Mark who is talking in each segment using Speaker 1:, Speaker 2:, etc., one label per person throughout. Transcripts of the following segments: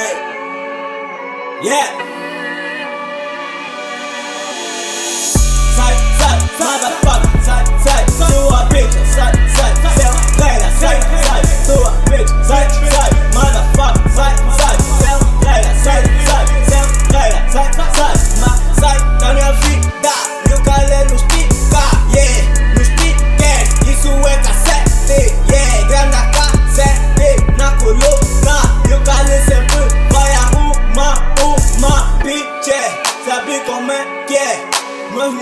Speaker 1: Hey. Yeah. Type, type, motherfucker, type.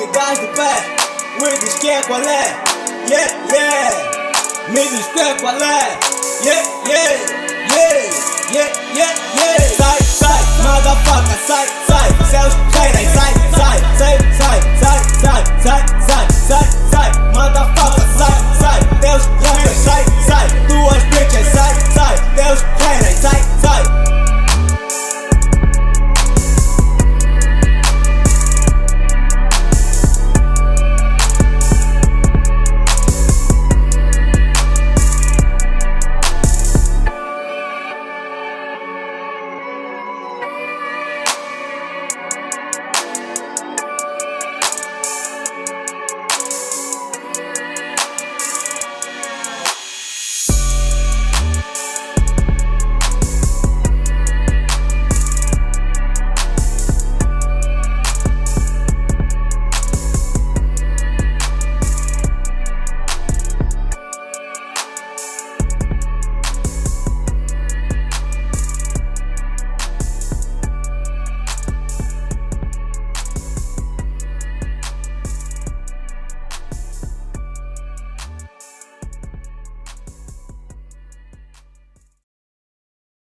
Speaker 1: Ligados de pé, me diz que é yeah, yeah, que é qual yeah, yeah, yeah, yeah, yeah, yeah. Sai, sai, motherfucker, haters, sai, sai, sai, sai, sai, sai, sai, sai, sai, sai, motherfucker, sai,